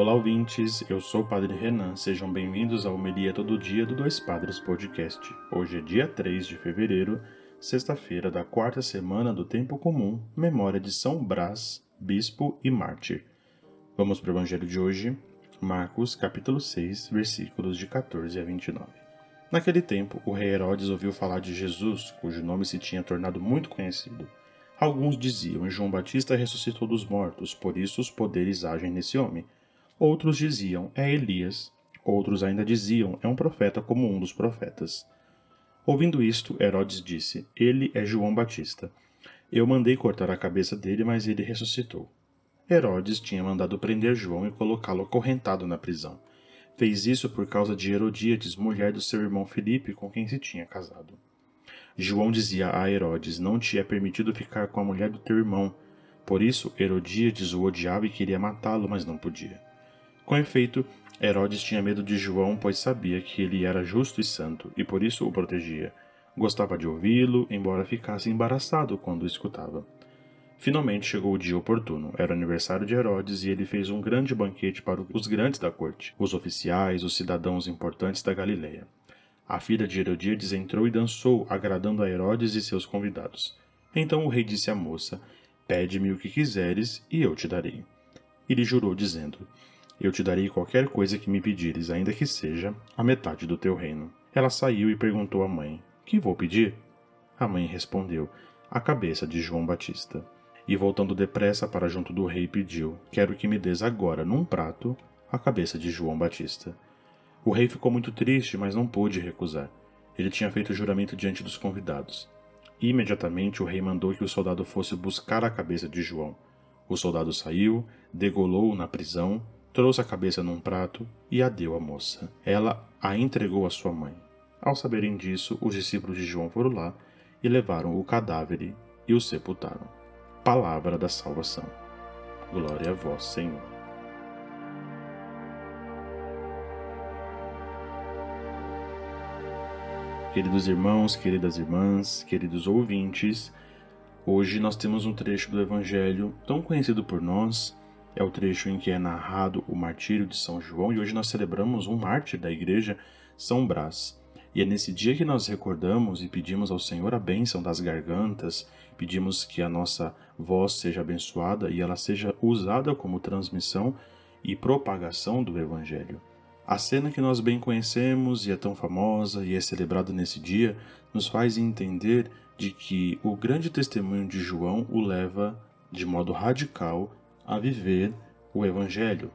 Olá, ouvintes. Eu sou o Padre Renan. Sejam bem-vindos ao Homilia Todo Dia do Dois Padres Podcast. Hoje é dia 3 de fevereiro, sexta-feira da quarta semana do Tempo Comum, memória de São Brás, Bispo e Mártir. Vamos para o Evangelho de hoje, Marcos, capítulo 6, versículos de 14 a 29. Naquele tempo, o rei Herodes ouviu falar de Jesus, cujo nome se tinha tornado muito conhecido. Alguns diziam: João Batista ressuscitou dos mortos, por isso os poderes agem nesse homem. Outros diziam: É Elias. Outros ainda diziam: É um profeta como um dos profetas. Ouvindo isto, Herodes disse: Ele é João Batista. Eu mandei cortar a cabeça dele, mas ele ressuscitou. Herodes tinha mandado prender João e colocá-lo acorrentado na prisão. Fez isso por causa de Herodíades, mulher do seu irmão Filipe, com quem se tinha casado. João dizia a Herodes: Não te é permitido ficar com a mulher do teu irmão. Por isso, Herodíades o odiava e queria matá-lo, mas não podia. Com efeito, Herodes tinha medo de João, pois sabia que ele era justo e santo, e por isso o protegia. Gostava de ouvi-lo, embora ficasse embaraçado quando o escutava. Finalmente chegou o dia oportuno. Era o aniversário de Herodes e ele fez um grande banquete para os grandes da corte, os oficiais, os cidadãos importantes da Galileia. A filha de Herodíades entrou e dançou, agradando a Herodes e seus convidados. Então o rei disse à moça: Pede-me o que quiseres e eu te darei. E lhe jurou, dizendo: Eu te darei qualquer coisa que me pedires, ainda que seja a metade do teu reino. Ela saiu e perguntou à mãe: Que vou pedir? A mãe respondeu: A cabeça de João Batista. E voltando depressa para junto do rei, pediu: Quero que me des agora, num prato, a cabeça de João Batista. O rei ficou muito triste, mas não pôde recusar. Ele tinha feito juramento diante dos convidados. Imediatamente o rei mandou que o soldado fosse buscar a cabeça de João. O soldado saiu, degolou-o na prisão, trouxe a cabeça num prato e a deu à moça. Ela a entregou à sua mãe. Ao saberem disso, os discípulos de João foram lá e levaram o cadáver e o sepultaram. Palavra da salvação. Glória a vós, Senhor. Queridos irmãos, queridas irmãs, queridos ouvintes, hoje nós temos um trecho do Evangelho tão conhecido por nós, é o trecho em que é narrado o martírio de São João, e hoje nós celebramos um mártir da igreja, São Brás. E é nesse dia que nós recordamos e pedimos ao Senhor a bênção das gargantas, pedimos que a nossa voz seja abençoada e ela seja usada como transmissão e propagação do Evangelho. A cena que nós bem conhecemos e é tão famosa e é celebrada nesse dia nos faz entender de que o grande testemunho de João o leva de modo radical a viver o Evangelho.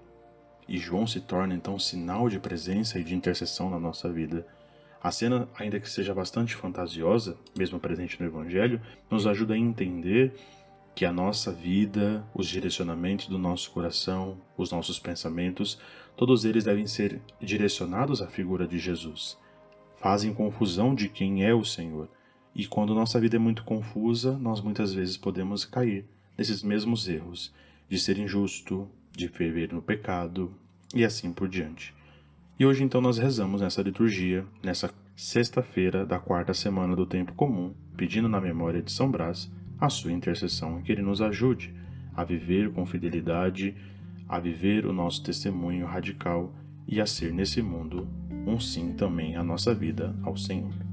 E João se torna então sinal de presença e de intercessão na nossa vida. A cena, ainda que seja bastante fantasiosa, mesmo presente no Evangelho, nos ajuda a entender que a nossa vida, os direcionamentos do nosso coração, os nossos pensamentos, todos eles devem ser direcionados à figura de Jesus. Fazem confusão de quem é o Senhor. E quando nossa vida é muito confusa, nós muitas vezes podemos cair nesses mesmos erros de ser injusto, de viver no pecado e assim por diante. E hoje então nós rezamos nessa liturgia, nessa sexta-feira da quarta semana do tempo comum, pedindo na memória de São Brás a sua intercessão, que Ele nos ajude a viver com fidelidade, a viver o nosso testemunho radical e a ser nesse mundo um sim também à nossa vida ao Senhor.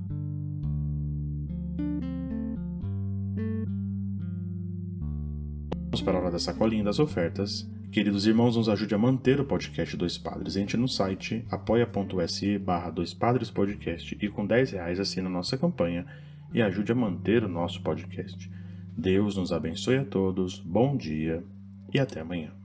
Para a hora da sacolinha das ofertas. Queridos irmãos, nos ajude a manter o podcast Dois Padres. Entre no site apoia.se barra Dois Padres Podcast e com 10 reais assina nossa campanha e ajude a manter o nosso podcast. Deus nos abençoe a todos, bom dia e até amanhã.